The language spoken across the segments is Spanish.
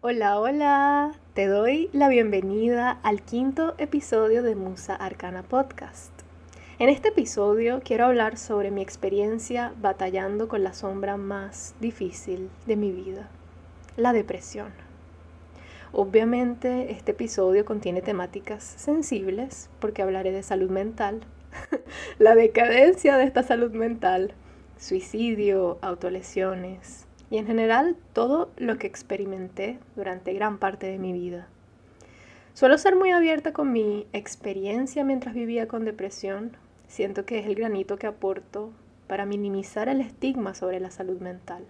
Hola, hola, te doy la bienvenida al quinto episodio de Musa Arcana Podcast. En este episodio quiero hablar sobre mi experiencia batallando con la sombra más difícil de mi vida, la depresión. Obviamente este episodio contiene temáticas sensibles porque hablaré de salud mental, la decadencia de esta salud mental, suicidio, autolesiones, y en general todo lo que experimenté durante gran parte de mi vida. Suelo ser muy abierta con mi experiencia mientras vivía con depresión. Siento que es el granito que aporto para minimizar el estigma sobre la salud mental.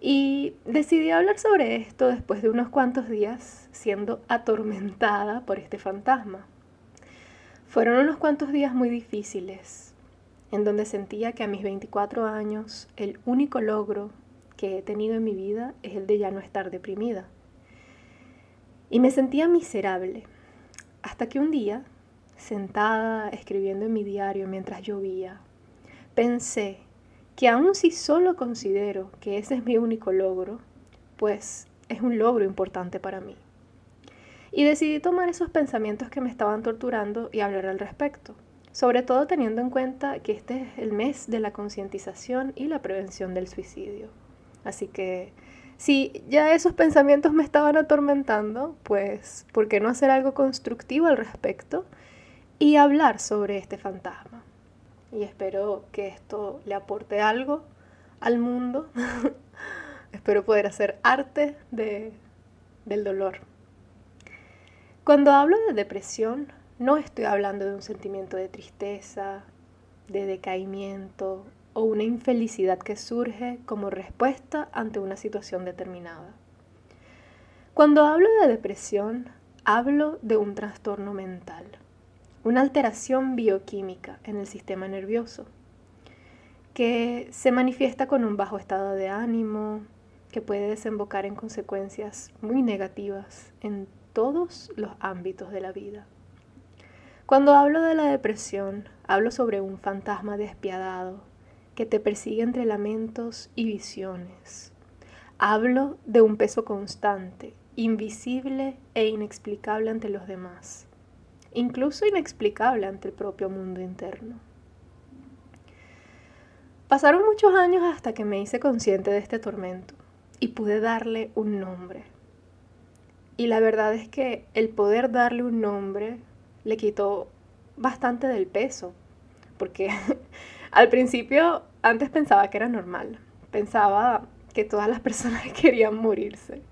Y decidí hablar sobre esto después de unos cuantos días siendo atormentada por este fantasma. Fueron unos cuantos días muy difíciles, en donde sentía que a mis 24 años el único logro que he tenido en mi vida es el de ya no estar deprimida. Y me sentía miserable, hasta que un día, sentada escribiendo en mi diario mientras llovía, pensé que aun si solo considero que ese es mi único logro, pues es un logro importante para mí. Y decidí tomar esos pensamientos que me estaban torturando y hablar al respecto, sobre todo teniendo en cuenta que este es el mes de la concientización y la prevención del suicidio. Así que si ya esos pensamientos me estaban atormentando, pues ¿por qué no hacer algo constructivo al respecto y hablar sobre este fantasma? Y espero que esto le aporte algo al mundo. espero poder hacer arte de, del dolor. Cuando hablo de depresión, no estoy hablando de un sentimiento de tristeza, de decaimiento o una infelicidad que surge como respuesta ante una situación determinada. Cuando hablo de depresión, hablo de un trastorno mental, una alteración bioquímica en el sistema nervioso, que se manifiesta con un bajo estado de ánimo, que puede desembocar en consecuencias muy negativas en todos los ámbitos de la vida. Cuando hablo de la depresión, hablo sobre un fantasma despiadado que te persigue entre lamentos y visiones. Hablo de un peso constante, invisible e inexplicable ante los demás, incluso inexplicable ante el propio mundo interno. Pasaron muchos años hasta que me hice consciente de este tormento y pude darle un nombre. Y la verdad es que el poder darle un nombre le quitó bastante del peso, porque Al principio, antes pensaba que era normal. Pensaba que todas las personas querían morirse.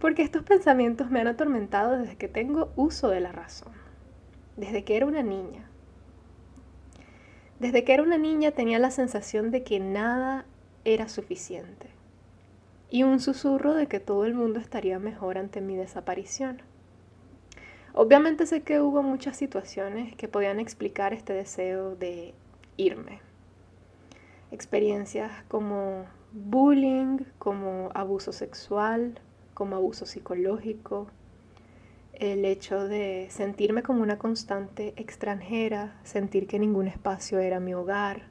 Porque estos pensamientos me han atormentado desde que tengo uso de la razón. Desde que era una niña. Desde que era una niña tenía la sensación de que nada era suficiente. Y un susurro de que todo el mundo estaría mejor ante mi desaparición. Obviamente sé que hubo muchas situaciones que podían explicar este deseo de irme. Experiencias como bullying, como abuso sexual, como abuso psicológico, el hecho de sentirme como una constante extranjera, sentir que ningún espacio era mi hogar.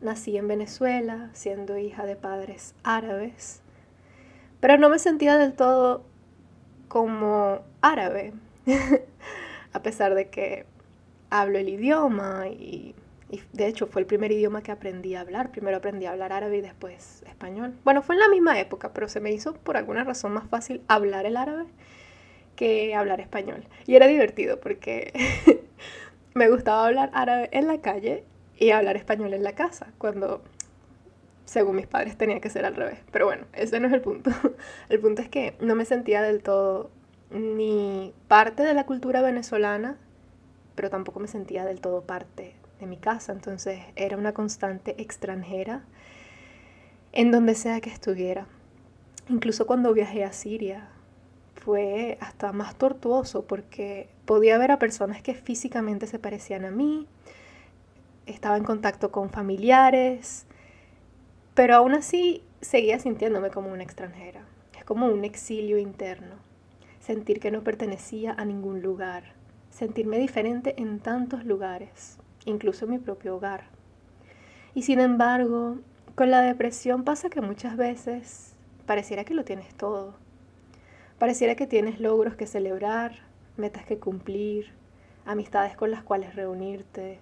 Nací en Venezuela, siendo hija de padres árabes, pero no me sentía del todo como árabe, a pesar de que hablo el idioma y y de hecho fue el primer idioma que aprendí a hablar. Primero aprendí a hablar árabe y después español. Bueno, fue en la misma época, pero se me hizo por alguna razón más fácil hablar el árabe que hablar español. Y era divertido porque me gustaba hablar árabe en la calle y hablar español en la casa, cuando según mis padres tenía que ser al revés. Pero bueno, ese no es el punto. El punto es que no me sentía del todo ni parte de la cultura venezolana, pero tampoco me sentía del todo parte de mi casa, entonces era una constante extranjera en donde sea que estuviera. Incluso cuando viajé a Siria fue hasta más tortuoso porque podía ver a personas que físicamente se parecían a mí, estaba en contacto con familiares, pero aún así seguía sintiéndome como una extranjera. Es como un exilio interno, sentir que no pertenecía a ningún lugar, sentirme diferente en tantos lugares, incluso mi propio hogar. Y sin embargo, con la depresión pasa que muchas veces pareciera que lo tienes todo. Pareciera que tienes logros que celebrar, metas que cumplir, amistades con las cuales reunirte.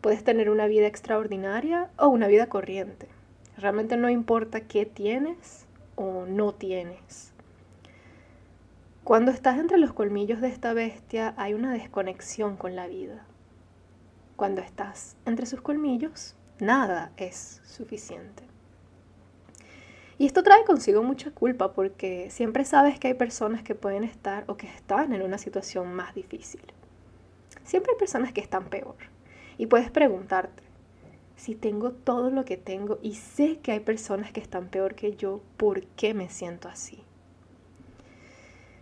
Puedes tener una vida extraordinaria o una vida corriente. Realmente no importa qué tienes o no tienes. Cuando estás entre los colmillos de esta bestia hay una desconexión con la vida. Cuando estás entre sus colmillos, nada es suficiente. Y esto trae consigo mucha culpa porque siempre sabes que hay personas que pueden estar o que están en una situación más difícil. Siempre hay personas que están peor. Y puedes preguntarte, si tengo todo lo que tengo y sé que hay personas que están peor que yo, ¿por qué me siento así?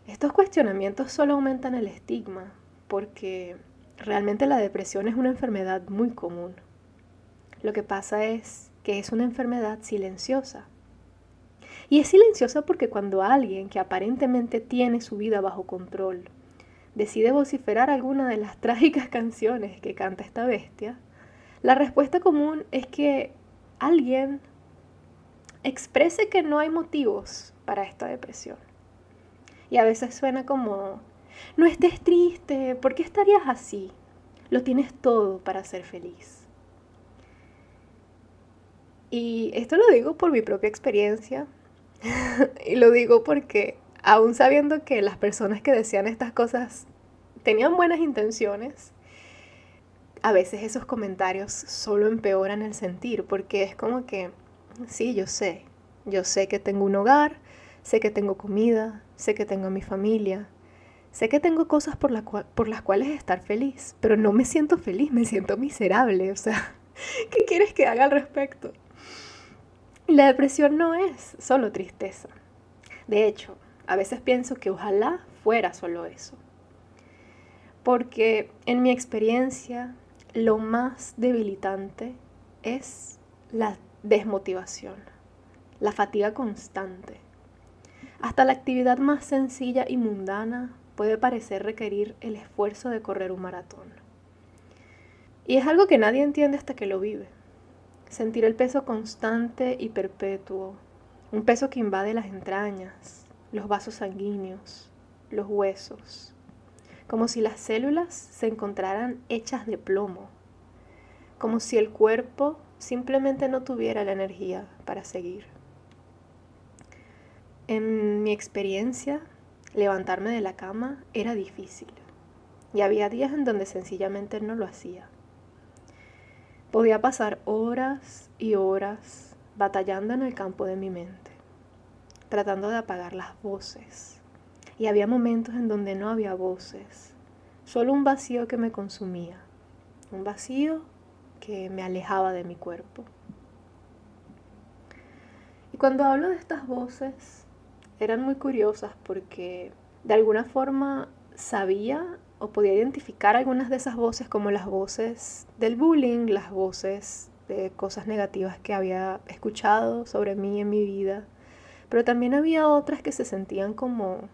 Estos cuestionamientos solo aumentan el estigma porque realmente la depresión es una enfermedad muy común. Lo que pasa es que es una enfermedad silenciosa y es silenciosa porque cuando alguien que aparentemente tiene su vida bajo control decide vociferar alguna de las trágicas canciones que canta esta bestia, la respuesta común es que alguien exprese que no hay motivos para esta depresión. Y a veces suena como, no estés triste, ¿por qué estarías así? Lo tienes todo para ser feliz. Y esto lo digo por mi propia experiencia, y lo digo porque aún sabiendo que las personas que decían estas cosas tenían buenas intenciones, a veces esos comentarios solo empeoran el sentir, porque es como que, sí, yo sé, yo sé que tengo un hogar, sé que tengo comida, sé que tengo a mi familia, sé que tengo cosas por, por las cuales estar feliz, pero no me siento feliz, me siento miserable, o sea, ¿qué quieres que haga al respecto? la depresión no es solo tristeza. De hecho, a veces pienso que ojalá fuera solo eso. Porque en mi experiencia, lo más debilitante es la desmotivación, la fatiga constante. Hasta la actividad más sencilla y mundana puede parecer requerir el esfuerzo de correr un maratón. Y es algo que nadie entiende hasta que lo vive. Sentir el peso constante y perpetuo, un peso que invade las entrañas, los vasos sanguíneos, los huesos, como si las células se encontraran hechas de plomo, como si el cuerpo simplemente no tuviera la energía para seguir. En mi experiencia, levantarme de la cama era difícil y había días en donde sencillamente no lo hacía. Podía pasar horas y horas batallando en el campo de mi mente, tratando de apagar las voces. Y había momentos en donde no había voces, solo un vacío que me consumía, un vacío que me alejaba de mi cuerpo. Y cuando hablo de estas voces, eran muy curiosas porque de alguna forma sabía o podía identificar algunas de esas voces como las voces del bullying, las voces de cosas negativas que había escuchado sobre mí en mi vida, pero también había otras que se sentían como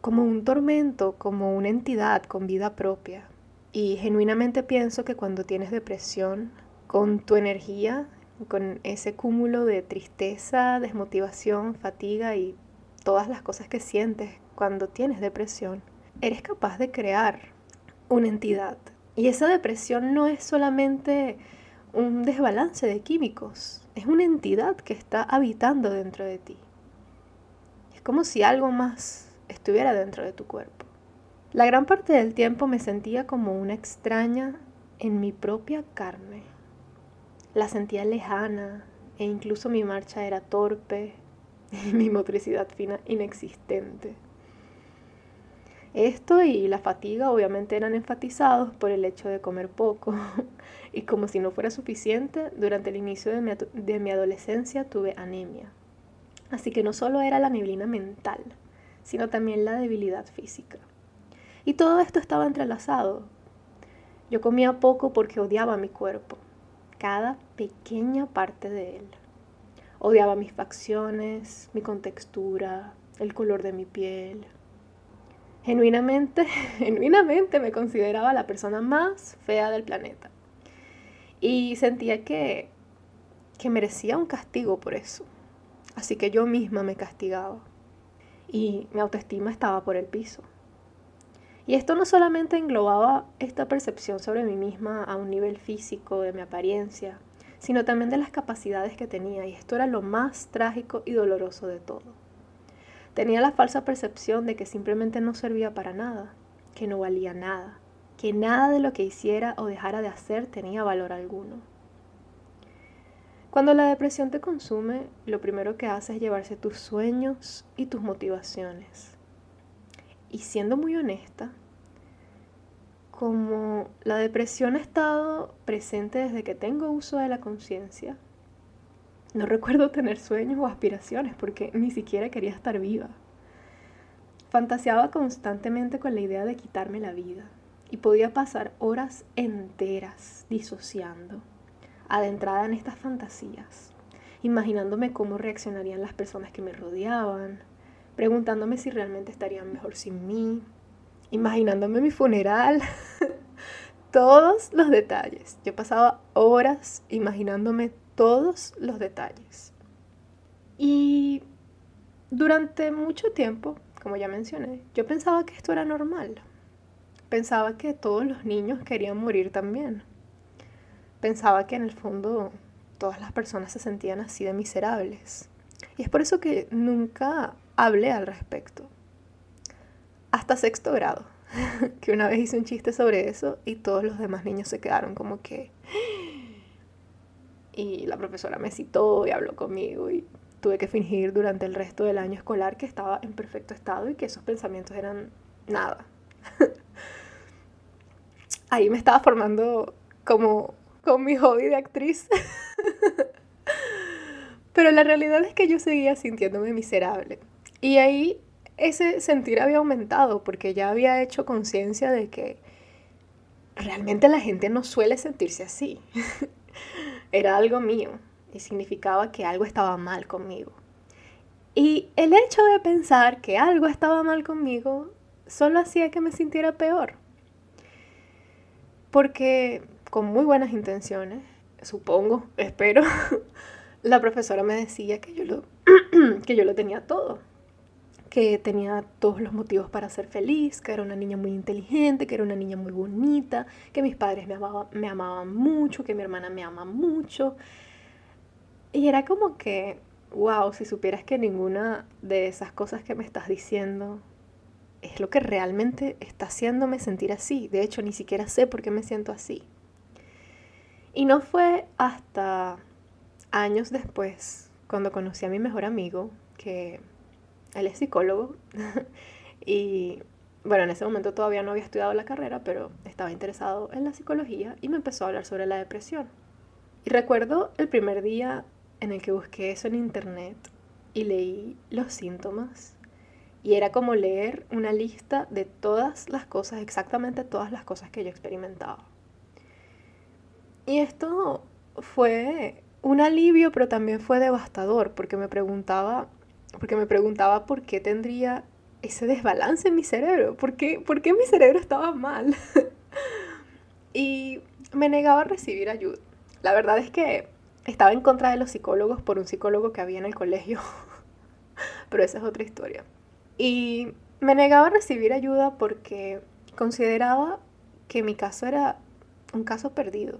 como un tormento, como una entidad con vida propia. Y genuinamente pienso que cuando tienes depresión, con tu energía, con ese cúmulo de tristeza, desmotivación, fatiga y todas las cosas que sientes cuando tienes depresión, eres capaz de crear una entidad. Y esa depresión no es solamente un desbalance de químicos, es una entidad que está habitando dentro de ti. Es como si algo más estuviera dentro de tu cuerpo. La gran parte del tiempo me sentía como una extraña en mi propia carne. La sentía lejana e incluso mi marcha era torpe y mi motricidad fina inexistente. Esto y la fatiga obviamente eran enfatizados por el hecho de comer poco. y como si no fuera suficiente, durante el inicio de mi, de mi adolescencia tuve anemia. Así que no solo era la neblina mental, sino también la debilidad física. Y todo esto estaba entrelazado. Yo comía poco porque odiaba mi cuerpo, cada pequeña parte de él. Odiaba mis facciones, mi contextura, el color de mi piel. Genuinamente, genuinamente me consideraba la persona más fea del planeta. Y sentía que, que merecía un castigo por eso. Así que yo misma me castigaba. Y mi autoestima estaba por el piso. Y esto no solamente englobaba esta percepción sobre mí misma a un nivel físico, de mi apariencia, sino también de las capacidades que tenía. Y esto era lo más trágico y doloroso de todo. Tenía la falsa percepción de que simplemente no servía para nada, que no valía nada, que nada de lo que hiciera o dejara de hacer tenía valor alguno. Cuando la depresión te consume, lo primero que hace es llevarse tus sueños y tus motivaciones. Y siendo muy honesta, como la depresión ha estado presente desde que tengo uso de la conciencia, no recuerdo tener sueños o aspiraciones porque ni siquiera quería estar viva. Fantaseaba constantemente con la idea de quitarme la vida y podía pasar horas enteras disociando, adentrada en estas fantasías, imaginándome cómo reaccionarían las personas que me rodeaban, preguntándome si realmente estarían mejor sin mí, imaginándome mi funeral, todos los detalles. Yo pasaba horas imaginándome todos los detalles. Y durante mucho tiempo, como ya mencioné, yo pensaba que esto era normal. Pensaba que todos los niños querían morir también. Pensaba que en el fondo todas las personas se sentían así de miserables. Y es por eso que nunca hablé al respecto hasta sexto grado, que una vez hice un chiste sobre eso y todos los demás niños se quedaron como que... Y la profesora me citó y habló conmigo y tuve que fingir durante el resto del año escolar que estaba en perfecto estado y que esos pensamientos eran nada. Ahí me estaba formando como con mi hobby de actriz. Pero la realidad es que yo seguía sintiéndome miserable. Y ahí ese sentir había aumentado porque ya había hecho conciencia de que realmente la gente no suele sentirse así. Era algo mío y significaba que algo estaba mal conmigo. Y el hecho de pensar que algo estaba mal conmigo solo hacía que me sintiera peor. Porque con muy buenas intenciones, supongo, espero, la profesora me decía que yo lo, que yo lo tenía todo que tenía todos los motivos para ser feliz, que era una niña muy inteligente, que era una niña muy bonita, que mis padres me, me amaban mucho, que mi hermana me ama mucho. Y era como que, wow, si supieras que ninguna de esas cosas que me estás diciendo es lo que realmente está haciéndome sentir así. De hecho, ni siquiera sé por qué me siento así. Y no fue hasta años después, cuando conocí a mi mejor amigo, que él es psicólogo y bueno, en ese momento todavía no había estudiado la carrera, pero estaba interesado en la psicología y me empezó a hablar sobre la depresión. Y recuerdo el primer día en el que busqué eso en internet y leí los síntomas y era como leer una lista de todas las cosas, exactamente todas las cosas que yo experimentaba. Y esto fue un alivio, pero también fue devastador, porque me preguntaba porque me preguntaba por qué tendría ese desbalance en mi cerebro, por qué, por qué mi cerebro estaba mal. y me negaba a recibir ayuda. La verdad es que estaba en contra de los psicólogos por un psicólogo que había en el colegio, pero esa es otra historia. Y me negaba a recibir ayuda porque consideraba que mi caso era un caso perdido.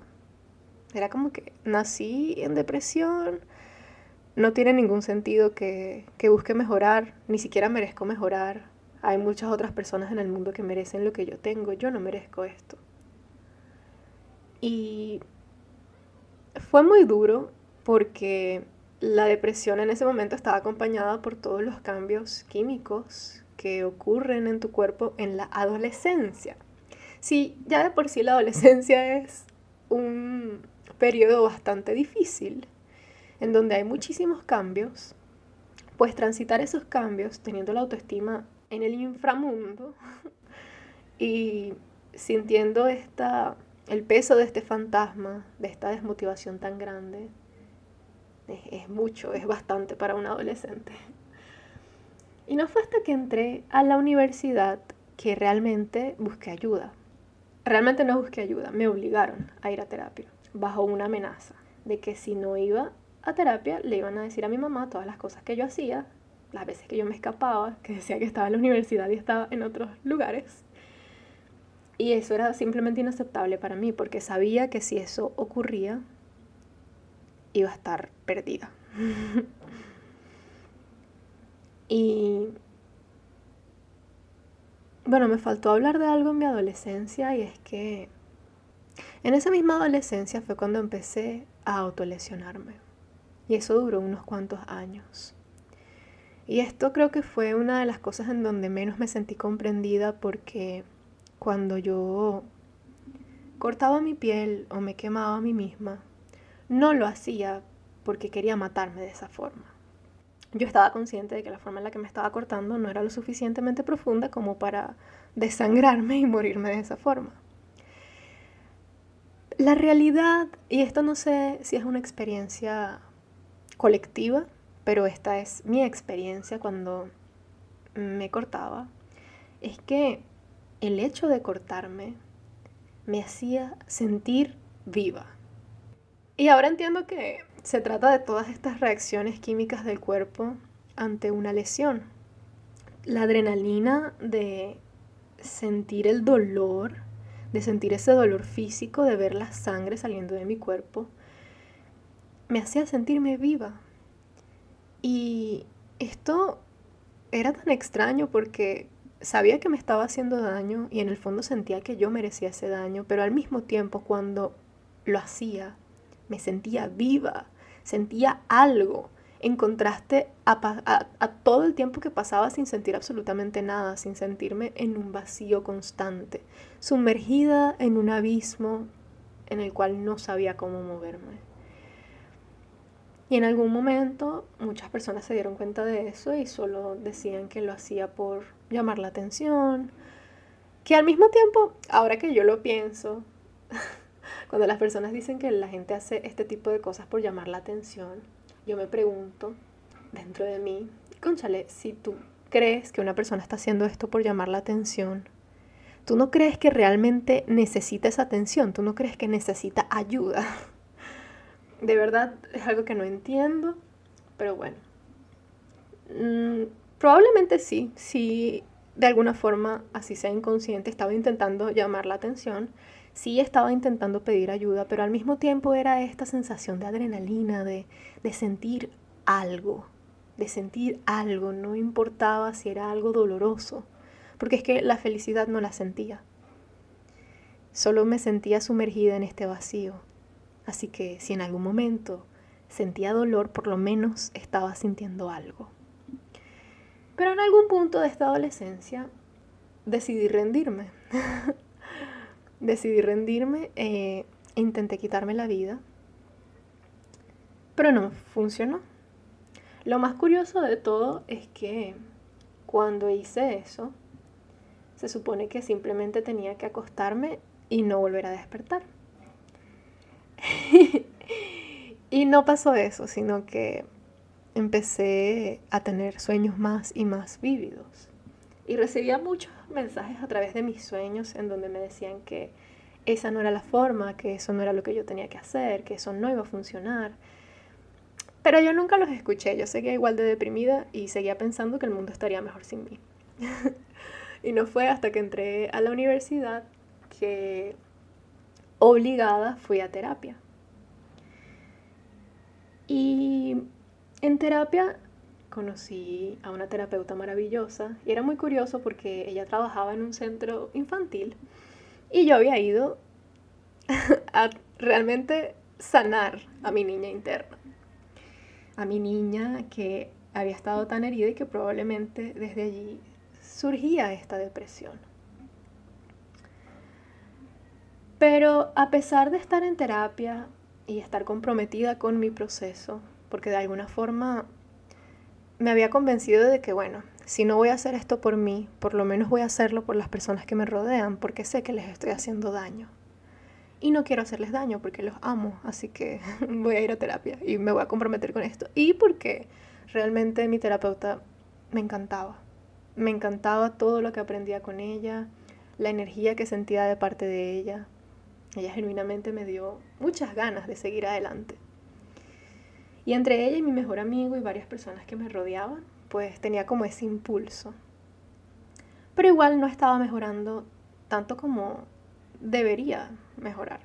Era como que nací en depresión, no tiene ningún sentido que, busque mejorar, ni siquiera merezco mejorar. Hay muchas otras personas en el mundo que merecen lo que yo tengo, yo no merezco esto. Y fue muy duro porque la depresión en ese momento estaba acompañada por todos los cambios químicos que ocurren en tu cuerpo en la adolescencia. Sí, ya de por sí la adolescencia es un periodo bastante difícil en donde hay muchísimos cambios, pues transitar esos cambios teniendo la autoestima en el inframundo y sintiendo esta, el peso de este fantasma, de esta desmotivación tan grande, es, mucho, es bastante para un adolescente. Y no fue hasta que entré a la universidad que realmente busqué ayuda. Realmente no busqué ayuda, me obligaron a ir a terapia, bajo una amenaza de que si no iba a terapia le iban a decir a mi mamá todas las cosas que yo hacía, las veces que yo me escapaba, que decía que estaba en la universidad y estaba en otros lugares. Y eso era simplemente inaceptable para mí, porque sabía que si eso ocurría, iba a estar perdida. y bueno, me faltó hablar de algo en mi adolescencia y es que en esa misma adolescencia fue cuando empecé a autolesionarme. Y eso duró unos cuantos años. Y esto creo que fue una de las cosas en donde menos me sentí comprendida porque cuando yo cortaba mi piel o me quemaba a mí misma, no lo hacía porque quería matarme de esa forma. Yo estaba consciente de que la forma en la que me estaba cortando no era lo suficientemente profunda como para desangrarme y morirme de esa forma. La realidad, y esto no sé si es una experiencia colectiva, pero esta es mi experiencia cuando me cortaba, es que el hecho de cortarme me hacía sentir viva. Y ahora entiendo que se trata de todas estas reacciones químicas del cuerpo ante una lesión. La adrenalina de sentir el dolor, de sentir ese dolor físico, de ver la sangre saliendo de mi cuerpo, me hacía sentirme viva. Y esto era tan extraño porque sabía que me estaba haciendo daño y en el fondo sentía que yo merecía ese daño, pero al mismo tiempo cuando lo hacía me sentía viva, sentía algo, en contraste a, todo el tiempo que pasaba sin sentir absolutamente nada, sin sentirme en un vacío constante, sumergida en un abismo en el cual no sabía cómo moverme. Y en algún momento muchas personas se dieron cuenta de eso y solo decían que lo hacía por llamar la atención, que al mismo tiempo, ahora que yo lo pienso, cuando las personas dicen que la gente hace este tipo de cosas por llamar la atención, yo me pregunto dentro de mí, conchale, si tú crees que una persona está haciendo esto por llamar la atención, tú no crees que realmente necesita esa atención, tú no crees que necesita ayuda. De verdad es algo que no entiendo, pero bueno. Mm, probablemente sí, sí, de alguna forma, así sea inconsciente, estaba intentando llamar la atención, sí estaba intentando pedir ayuda, pero al mismo tiempo era esta sensación de adrenalina, de, de sentir algo, de sentir algo, no importaba si era algo doloroso, porque es que la felicidad no la sentía. Solo me sentía sumergida en este vacío. Así que si en algún momento sentía dolor, por lo menos estaba sintiendo algo. Pero en algún punto de esta adolescencia decidí rendirme. decidí rendirme e intenté quitarme la vida, pero no funcionó. Lo más curioso de todo es que cuando hice eso, se supone que simplemente tenía que acostarme y no volver a despertar. y no pasó eso, sino que empecé a tener sueños más y más vívidos. Y recibía muchos mensajes a través de mis sueños en donde me decían que esa no era la forma, que eso no era lo que yo tenía que hacer, que eso no iba a funcionar. Pero yo nunca los escuché, yo seguía igual de deprimida y seguía pensando que el mundo estaría mejor sin mí. y no fue hasta que entré a la universidad que obligada fui a terapia. Y en terapia conocí a una terapeuta maravillosa y era muy curioso porque ella trabajaba en un centro infantil y yo había ido a realmente sanar a mi niña interna, a mi niña que había estado tan herida y que probablemente desde allí surgía esta depresión. Pero a pesar de estar en terapia y estar comprometida con mi proceso, porque de alguna forma me había convencido de que, bueno, si no voy a hacer esto por mí, por lo menos voy a hacerlo por las personas que me rodean, porque sé que les estoy haciendo daño. Y no quiero hacerles daño porque los amo, así que voy a ir a terapia y me voy a comprometer con esto. Y porque realmente mi terapeuta me encantaba. Me encantaba todo lo que aprendía con ella, la energía que sentía de parte de ella. Ella genuinamente me dio muchas ganas de seguir adelante. Y entre ella y mi mejor amigo y varias personas que me rodeaban, pues tenía como ese impulso. Pero igual no estaba mejorando tanto como debería mejorar.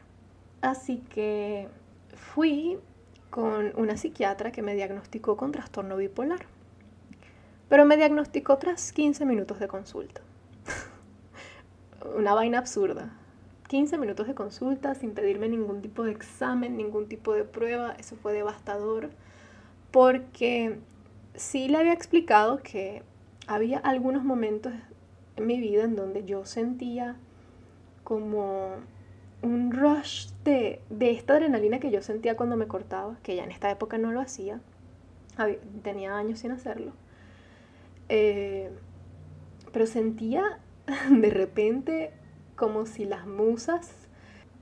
Así que fui con una psiquiatra que me diagnosticó con trastorno bipolar. Pero me diagnosticó tras 15 minutos de consulta. una vaina absurda. 15 minutos de consulta sin pedirme ningún tipo de examen, ningún tipo de prueba. Eso fue devastador porque sí le había explicado que había algunos momentos en mi vida en donde yo sentía como un rush de, esta adrenalina que yo sentía cuando me cortaba, que ya en esta época no lo hacía, tenía años sin hacerlo, eh, pero sentía de repente como si las musas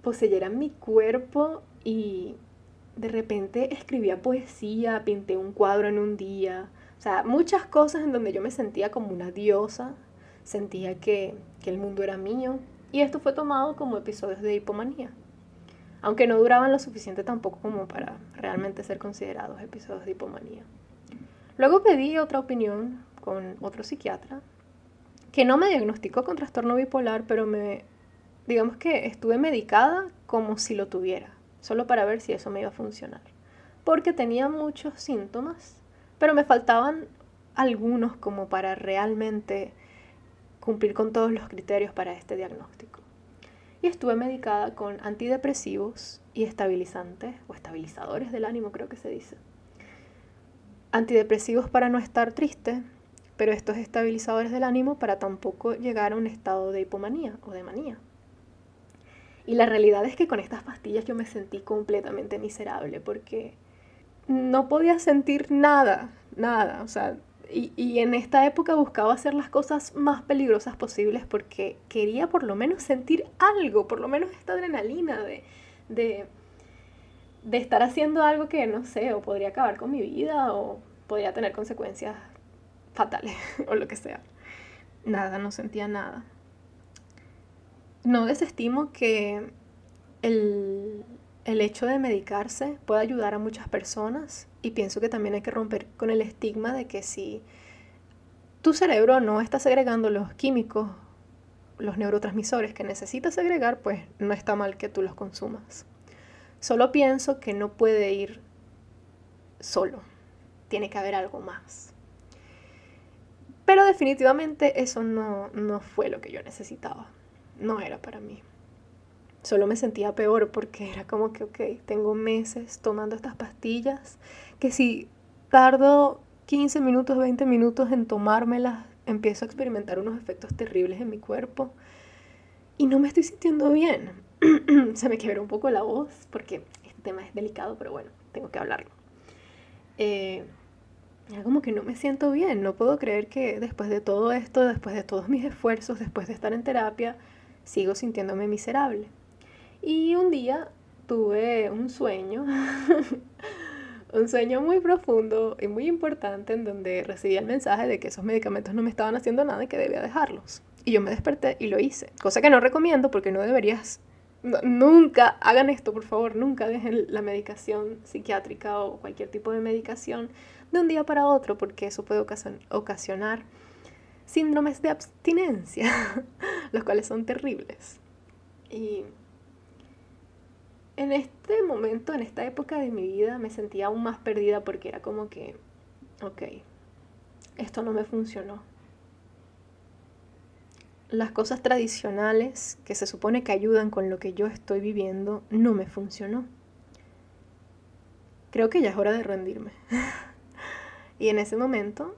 poseyeran mi cuerpo y de repente escribía poesía, pinté un cuadro en un día, o sea, muchas cosas en donde yo me sentía como una diosa, sentía que, que el mundo era mío, y esto fue tomado como episodios de hipomanía, aunque no duraban lo suficiente tampoco como para realmente ser considerados episodios de hipomanía. Luego pedí otra opinión con otro psiquiatra, que no me diagnosticó con trastorno bipolar, pero me, digamos que estuve medicada como si lo tuviera, solo para ver si eso me iba a funcionar. Porque tenía muchos síntomas, pero me faltaban algunos como para realmente cumplir con todos los criterios para este diagnóstico. Y estuve medicada con antidepresivos y estabilizantes, o estabilizadores del ánimo creo que se dice. Antidepresivos para no estar triste, pero estos estabilizadores del ánimo para tampoco llegar a un estado de hipomanía o de manía. Y la realidad es que con estas pastillas yo me sentí completamente miserable porque no podía sentir nada, nada. O sea, y, en esta época buscaba hacer las cosas más peligrosas posibles porque quería por lo menos sentir algo, por lo menos esta adrenalina de, de, de estar haciendo algo que no sé, o podría acabar con mi vida o podría tener consecuencias fatales o lo que sea. Nada, no sentía nada. No desestimo que el, el hecho de medicarse puede ayudar a muchas personas y pienso que también hay que romper con el estigma de que si tu cerebro no está segregando los químicos, los neurotransmisores que necesitas segregar, pues no está mal que tú los consumas. Solo pienso que no puede ir solo, tiene que haber algo más. Pero definitivamente eso no, no fue lo que yo necesitaba, no era para mí solo me sentía peor porque era como que, ok, tengo meses tomando estas pastillas, que si tardo 15 minutos, 20 minutos en tomármelas, empiezo a experimentar unos efectos terribles en mi cuerpo y no me estoy sintiendo bien. Se me quebró un poco la voz porque este tema es delicado, pero bueno, tengo que hablarlo. Eh, como que no me siento bien, no puedo creer que después de todo esto, después de todos mis esfuerzos, después de estar en terapia, sigo sintiéndome miserable. Y un día tuve un sueño, un sueño muy profundo y muy importante en donde recibí el mensaje de que esos medicamentos no me estaban haciendo nada y que debía dejarlos. Y yo me desperté y lo hice, cosa que no recomiendo porque no deberías, nunca hagan esto, por favor, nunca dejen la medicación psiquiátrica o cualquier tipo de medicación de un día para otro porque eso puede ocasionar síndromes de abstinencia, los cuales son terribles. Y en este momento, en esta época de mi vida, me sentía aún más perdida porque era como que, ok, esto no me funcionó. Las cosas tradicionales que se supone que ayudan con lo que yo estoy viviendo no me funcionó. Creo que ya es hora de rendirme. y en ese momento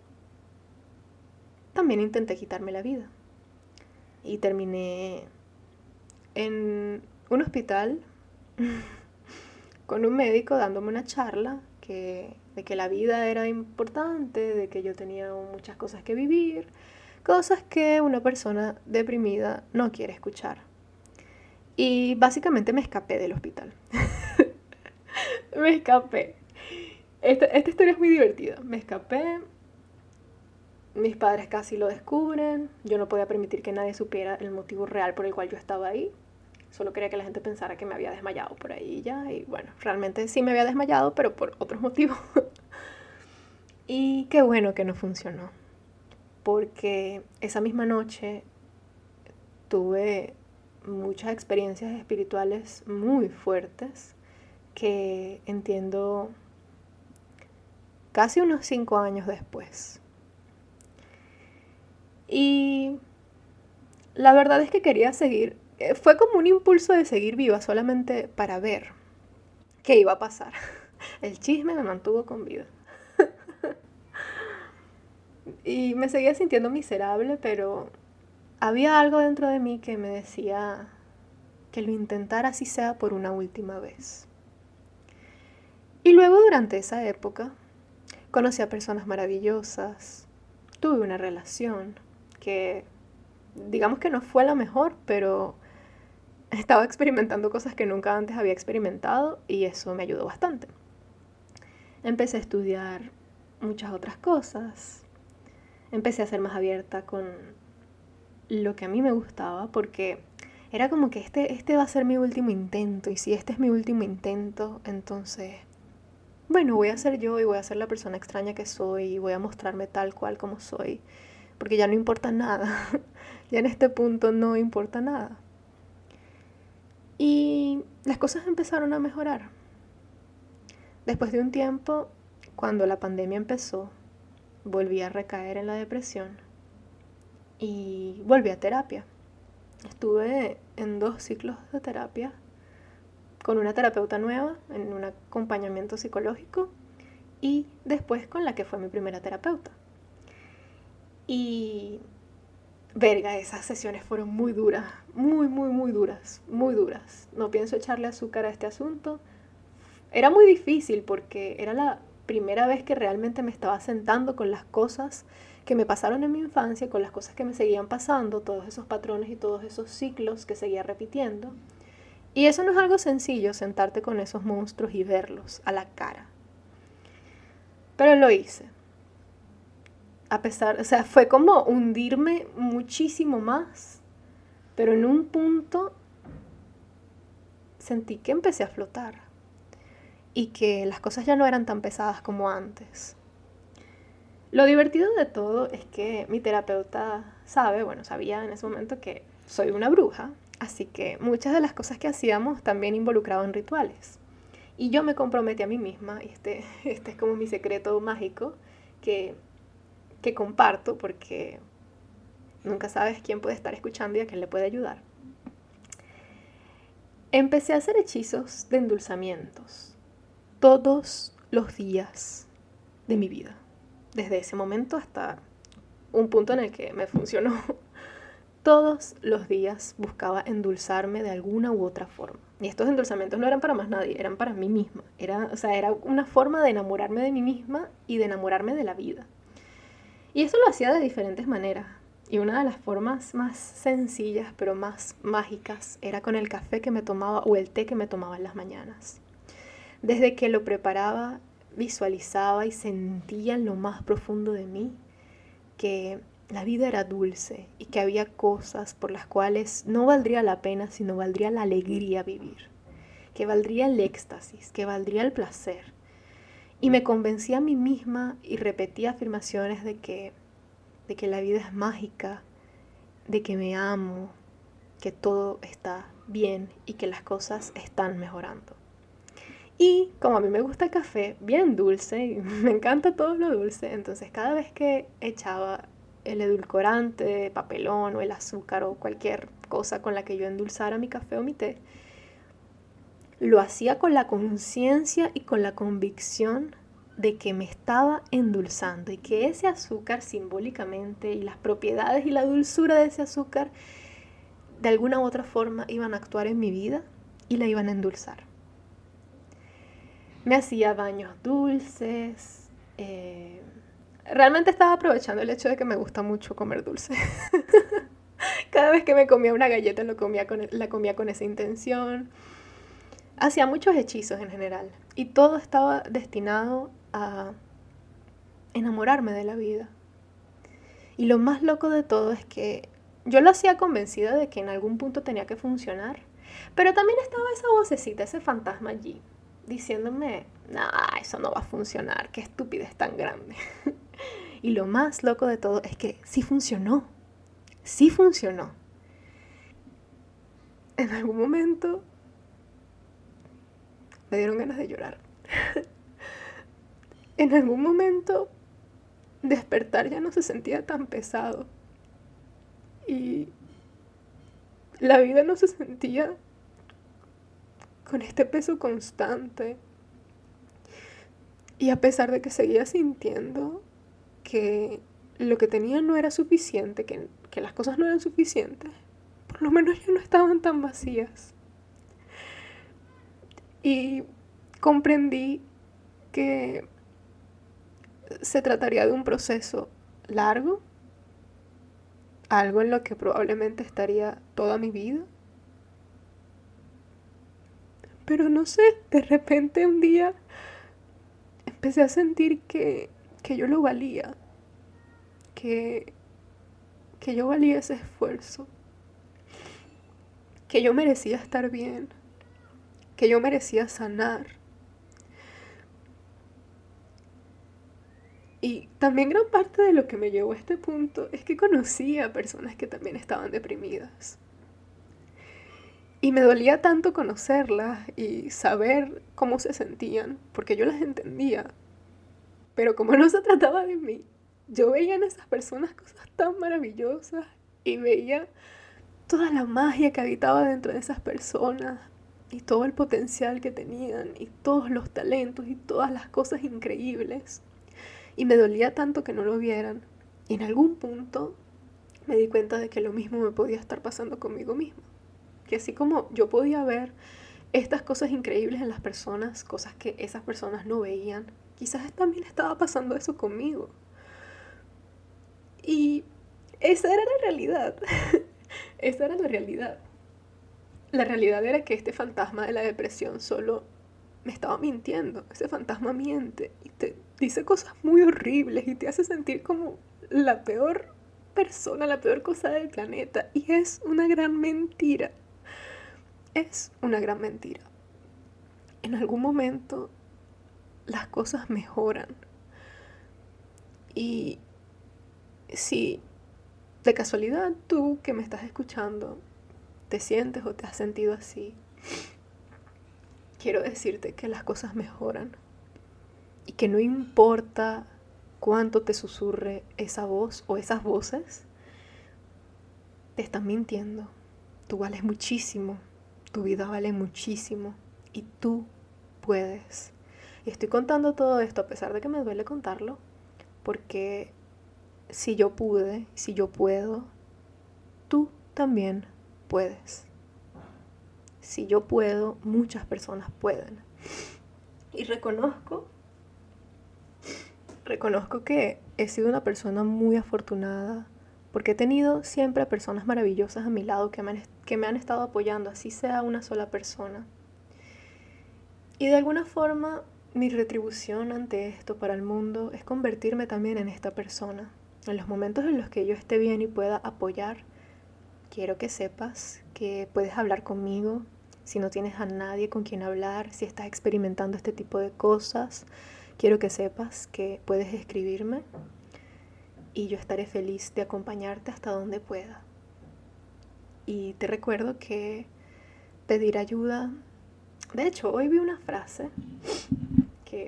también intenté quitarme la vida. Y terminé en un hospital con un médico dándome una charla que, de que la vida era importante, de que yo tenía muchas cosas que vivir, cosas que una persona deprimida no quiere escuchar. Y básicamente me escapé del hospital. me escapé. Esta, esta historia es muy divertida. Me escapé, mis padres casi lo descubren, yo no podía permitir que nadie supiera el motivo real por el cual yo estaba ahí. Solo quería que la gente pensara que me había desmayado por ahí ya. Y bueno, realmente sí me había desmayado, pero por otros motivos. y qué bueno que no funcionó. Porque esa misma noche tuve muchas experiencias espirituales muy fuertes que entiendo casi unos cinco años después. Y la verdad es que quería seguir eh, fue como un impulso de seguir viva solamente para ver qué iba a pasar. El chisme me mantuvo con vida. y me seguía sintiendo miserable, pero había algo dentro de mí que me decía que lo intentara así sea por una última vez. Y luego durante esa época conocí a personas maravillosas, tuve una relación que digamos que no fue la mejor, pero estaba experimentando cosas que nunca antes había experimentado y eso me ayudó bastante. Empecé a estudiar muchas otras cosas. Empecé a ser más abierta con lo que a mí me gustaba porque era como que este, este va a ser mi último intento y si este es mi último intento, entonces, bueno, voy a ser yo y voy a ser la persona extraña que soy y voy a mostrarme tal cual como soy porque ya no importa nada. ya en este punto no importa nada. Y las cosas empezaron a mejorar. Después de un tiempo, cuando la pandemia empezó, volví a recaer en la depresión y volví a terapia. Estuve en dos ciclos de terapia con una terapeuta nueva, en un acompañamiento psicológico y después con la que fue mi primera terapeuta. Y verga, esas sesiones fueron muy duras, muy, muy, muy duras, muy duras. No pienso echarle azúcar a este asunto. Era muy difícil porque era la primera vez que realmente me estaba sentando con las cosas que me pasaron en mi infancia, con las cosas que me seguían pasando, todos esos patrones y todos esos ciclos que seguía repitiendo. Y eso no es algo sencillo, sentarte con esos monstruos y verlos a la cara. Pero lo hice a pesar, o sea, fue como hundirme muchísimo más, pero en un punto sentí que empecé a flotar y que las cosas ya no eran tan pesadas como antes. Lo divertido de todo es que mi terapeuta sabe, bueno, sabía en ese momento que soy una bruja, así que muchas de las cosas que hacíamos también involucraban rituales. Y yo me comprometí a mí misma, y este, este es como mi secreto mágico, que que comparto porque nunca sabes quién puede estar escuchando y a quién le puede ayudar. Empecé a hacer hechizos de endulzamientos todos los días de mi vida. Desde ese momento hasta un punto en el que me funcionó. Todos los días buscaba endulzarme de alguna u otra forma. Y estos endulzamientos no eran para más nadie, eran para mí misma. Era, o sea, era una forma de enamorarme de mí misma y de enamorarme de la vida. Y eso lo hacía de diferentes maneras. Y una de las formas más sencillas, pero más mágicas, era con el café que me tomaba o el té que me tomaba en las mañanas. Desde que lo preparaba, visualizaba y sentía en lo más profundo de mí que la vida era dulce y que había cosas por las cuales no valdría la pena, sino valdría la alegría vivir, que valdría el éxtasis, que valdría el placer, y me convencí a mí misma y repetí afirmaciones de que, de que la vida es mágica, de que me amo, que todo está bien y que las cosas están mejorando. Y como a mí me gusta el café bien dulce, me encanta todo lo dulce, entonces cada vez que echaba el edulcorante, papelón o el azúcar o cualquier cosa con la que yo endulzara mi café o mi té, lo hacía con la conciencia y con la convicción de que me estaba endulzando y que ese azúcar simbólicamente y las propiedades y la dulzura de ese azúcar de alguna u otra forma iban a actuar en mi vida y la iban a endulzar. me hacía baños dulces. Eh, realmente estaba aprovechando el hecho de que me gusta mucho comer dulce. Cada vez que me comía una galleta lo comía con, la comía con esa intención. Hacía muchos hechizos en general y todo estaba destinado a enamorarme de la vida. Y lo más loco de todo es que yo lo hacía convencida de que en algún punto tenía que funcionar, pero también estaba esa vocecita, ese fantasma allí, diciéndome, nah, eso no va a funcionar, qué estupidez tan grande. y lo más loco de todo es que sí funcionó, sí funcionó. En algún momento me dieron ganas de llorar. en algún momento despertar ya no se sentía tan pesado. Y la vida no se sentía con este peso constante. Y a pesar de que seguía sintiendo que lo que tenía no era suficiente, que, que las cosas no eran suficientes, por lo menos ya no estaban tan vacías. Y comprendí que se trataría de un proceso largo, algo en lo que probablemente estaría toda mi vida. Pero no sé, de repente un día empecé a sentir que, que yo lo valía, que, que yo valía ese esfuerzo, que yo merecía estar bien, que yo merecía sanar Y también gran parte de lo que me llevó a este punto es que conocí a personas que también estaban deprimidas. Y me dolía tanto conocerlas y saber cómo se sentían, porque yo las entendía. Pero como no se trataba de mí, yo veía en esas personas cosas tan maravillosas y veía toda la magia que habitaba dentro de esas personas y todo el potencial que tenían y todos los talentos y todas las cosas increíbles y me dolía tanto que no lo vieran. Y en algún punto me di cuenta de que lo mismo me podía estar pasando conmigo mismo. Que así como yo podía ver estas cosas increíbles en las personas, cosas que esas personas no veían, quizás también estaba pasando eso conmigo. Y esa era la realidad. esa era la realidad. La realidad era que este fantasma de la depresión solo me estaba mintiendo. Ese fantasma miente y te dice cosas muy horribles y te hace sentir como la peor persona, la peor cosa del planeta. Y es una gran mentira. Es una gran mentira. En algún momento las cosas mejoran. Y si de casualidad tú que me estás escuchando te sientes o te has sentido así, quiero decirte que las cosas mejoran y que no importa cuánto te susurre esa voz o esas voces, te están mintiendo. Tú vales muchísimo, tu vida vale muchísimo y tú puedes. Y estoy contando todo esto a pesar de que me duele contarlo, porque si yo pude, si yo puedo, tú también puedes si yo puedo, muchas personas pueden. Y reconozco, reconozco que he sido una persona muy afortunada porque he tenido siempre personas maravillosas a mi lado que me, han, que me han estado apoyando, así sea una sola persona. Y de alguna forma mi retribución ante esto para el mundo es convertirme también en esta persona. En los momentos en los que yo esté bien y pueda apoyar, quiero que sepas que puedes hablar conmigo, si no tienes a nadie con quien hablar, si estás experimentando este tipo de cosas, quiero que sepas que puedes escribirme y yo estaré feliz de acompañarte hasta donde pueda. Y te recuerdo que pedir ayuda, de hecho hoy vi una frase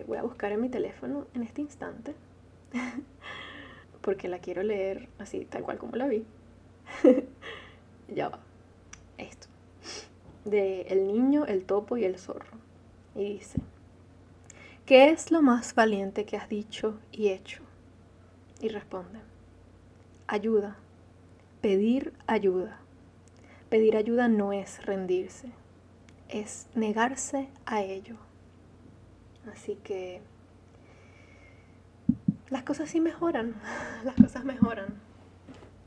voy a buscar en mi teléfono en este instante, porque la quiero leer así, tal cual como la vi. ya va, esto de El niño, el topo y el zorro. Y dice, ¿qué es lo más valiente que has dicho y hecho? Y responde, ayuda, pedir ayuda. Pedir ayuda no es rendirse, es negarse a ello. Así que las cosas sí mejoran, las cosas mejoran.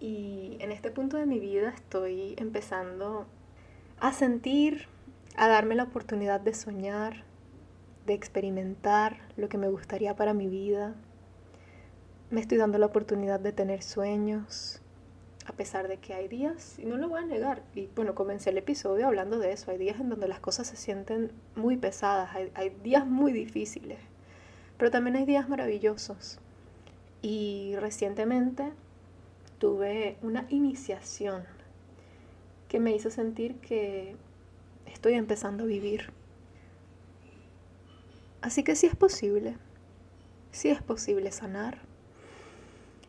Y en este punto de mi vida estoy empezando a sentir, a darme la oportunidad de soñar, de experimentar lo que me gustaría para mi vida. Me estoy dando la oportunidad de tener sueños, a pesar de que hay días, y no lo voy a negar, y bueno, comencé el episodio hablando de eso, hay días en donde las cosas se sienten muy pesadas, hay, días muy difíciles, pero también hay días maravillosos. Y recientemente tuve una iniciación que me hizo sentir que estoy empezando a vivir. Así que sí es posible, sí es posible sanar.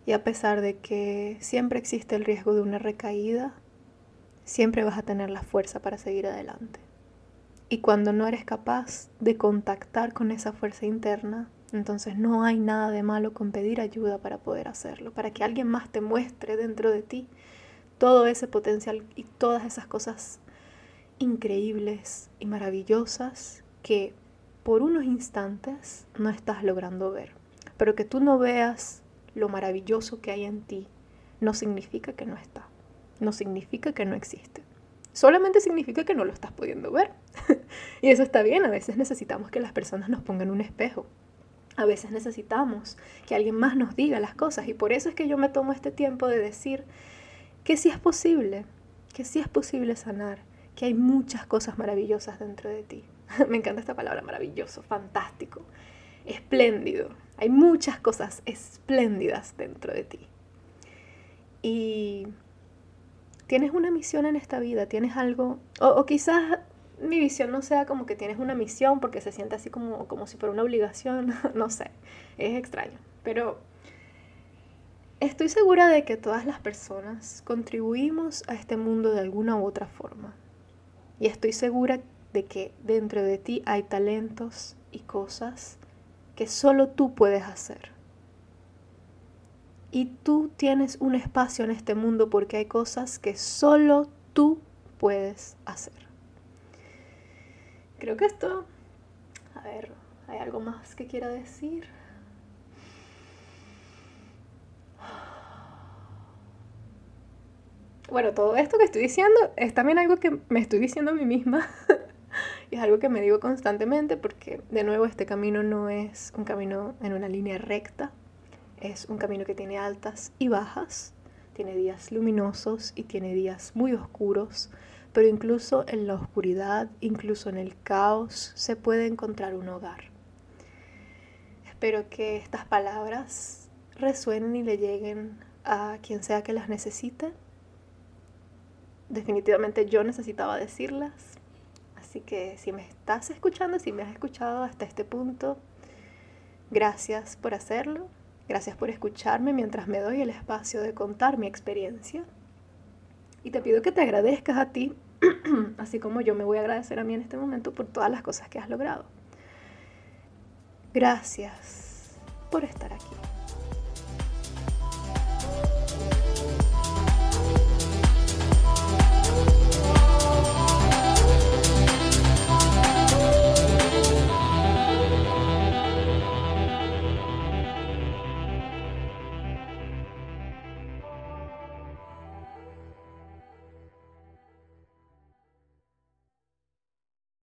Y a pesar de que siempre existe el riesgo de una recaída, siempre vas a tener la fuerza para seguir adelante. Y cuando no eres capaz de contactar con esa fuerza interna, entonces no hay nada de malo con pedir ayuda para poder hacerlo, para que alguien más te muestre dentro de ti todo ese potencial y todas esas cosas increíbles y maravillosas que por unos instantes no estás logrando ver. Pero que tú no veas lo maravilloso que hay en ti no significa que no está, no significa que no existe. Solamente significa que no lo estás pudiendo ver. y eso está bien, a veces necesitamos que las personas nos pongan un espejo a veces necesitamos que alguien más nos diga las cosas y por eso es que yo me tomo este tiempo de decir que sí es posible, que sí es posible sanar, que hay muchas cosas maravillosas dentro de ti. me encanta esta palabra, maravilloso, fantástico, espléndido. Hay muchas cosas espléndidas dentro de ti. Y tienes una misión en esta vida, tienes algo, o, quizás mi visión no sea como que tienes una misión porque se siente así como, como si fuera una obligación, no sé, es extraño. Pero estoy segura de que todas las personas contribuimos a este mundo de alguna u otra forma. Y estoy segura de que dentro de ti hay talentos y cosas que solo tú puedes hacer. Y tú tienes un espacio en este mundo porque hay cosas que solo tú puedes hacer. Creo que esto... A ver, ¿hay algo más que quiera decir? Bueno, todo esto que estoy diciendo es también algo que me estoy diciendo a mí misma. es algo que me digo constantemente porque, de nuevo, este camino no es un camino en una línea recta. Es un camino que tiene altas y bajas. Tiene días luminosos y tiene días muy oscuros pero incluso en la oscuridad, incluso en el caos, se puede encontrar un hogar. Espero que estas palabras resuenen y le lleguen a quien sea que las necesite. Definitivamente yo necesitaba decirlas, así que si me estás escuchando, si me has escuchado hasta este punto, gracias por hacerlo, gracias por escucharme mientras me doy el espacio de contar mi experiencia. Y te pido que te agradezcas a ti, así como yo me voy a agradecer a mí en este momento por todas las cosas que has logrado. Gracias por estar aquí.